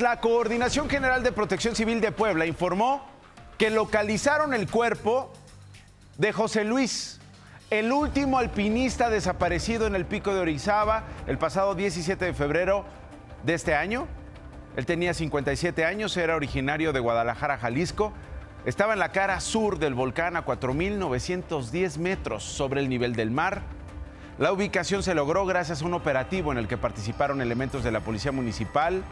La Coordinación General de Protección Civil de Puebla informó que localizaron el cuerpo de José Luis, el último alpinista desaparecido en el pico de Orizaba el pasado 17 de febrero de este año. Él tenía 57 años, era originario de Guadalajara, Jalisco. Estaba en la cara sur del volcán a 4.910 metros sobre el nivel del mar. La ubicación se logró gracias a un operativo en el que participaron elementos de la Policía Municipal,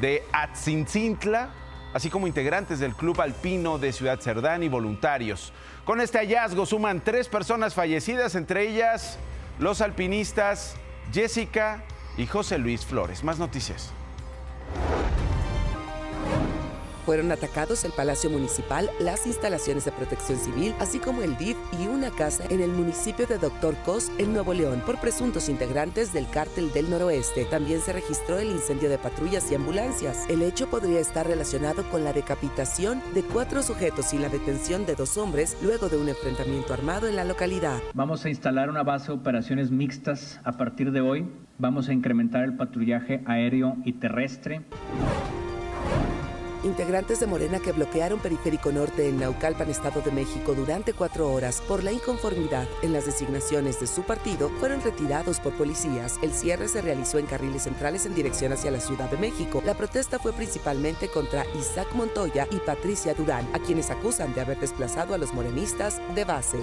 de Atzincintla, así como integrantes del Club Alpino de Ciudad Cerdán y voluntarios. Con este hallazgo suman tres personas fallecidas, entre ellas los alpinistas Jessica y José Luis Flores. Más noticias. Fueron atacados el Palacio Municipal, las instalaciones de protección civil, así como el DIF y una casa en el municipio de Doctor Cos, en Nuevo León, por presuntos integrantes del Cártel del Noroeste. También se registró el incendio de patrullas y ambulancias. El hecho podría estar relacionado con la decapitación de cuatro sujetos y la detención de dos hombres luego de un enfrentamiento armado en la localidad. Vamos a instalar una base de operaciones mixtas a partir de hoy. Vamos a incrementar el patrullaje aéreo y terrestre. Integrantes de Morena que bloquearon Periférico Norte en Naucalpan, Estado de México, durante cuatro horas por la inconformidad en las designaciones de su partido fueron retirados por policías. El cierre se realizó en carriles centrales en dirección hacia la Ciudad de México. La protesta fue principalmente contra Isaac Montoya y Patricia Durán, a quienes acusan de haber desplazado a los morenistas de base.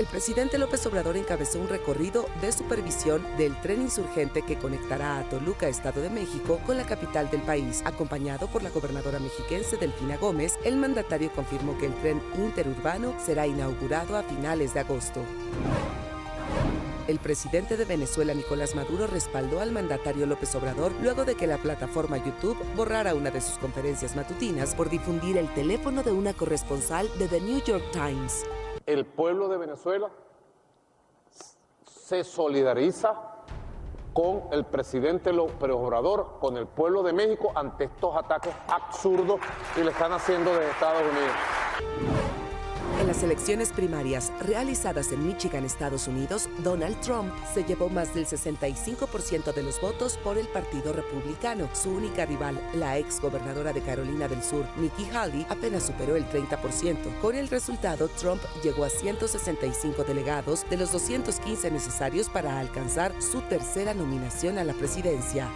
El presidente López Obrador encabezó un recorrido de supervisión del tren insurgente que conectará a Toluca, Estado de México, con la capital del país. Acompañado por la gobernadora mexiquense Delfina Gómez, el mandatario confirmó que el tren interurbano será inaugurado a finales de agosto. El presidente de Venezuela, Nicolás Maduro, respaldó al mandatario López Obrador luego de que la plataforma YouTube borrara una de sus conferencias matutinas por difundir el teléfono de una corresponsal de The New York Times el pueblo de Venezuela se solidariza con el presidente López Obrador, con el pueblo de México ante estos ataques absurdos que le están haciendo de Estados Unidos. Las elecciones primarias realizadas en Michigan, Estados Unidos, Donald Trump se llevó más del 65% de los votos por el Partido Republicano. Su única rival, la ex gobernadora de Carolina del Sur, Nikki Haley, apenas superó el 30%. Con el resultado, Trump llegó a 165 delegados de los 215 necesarios para alcanzar su tercera nominación a la presidencia.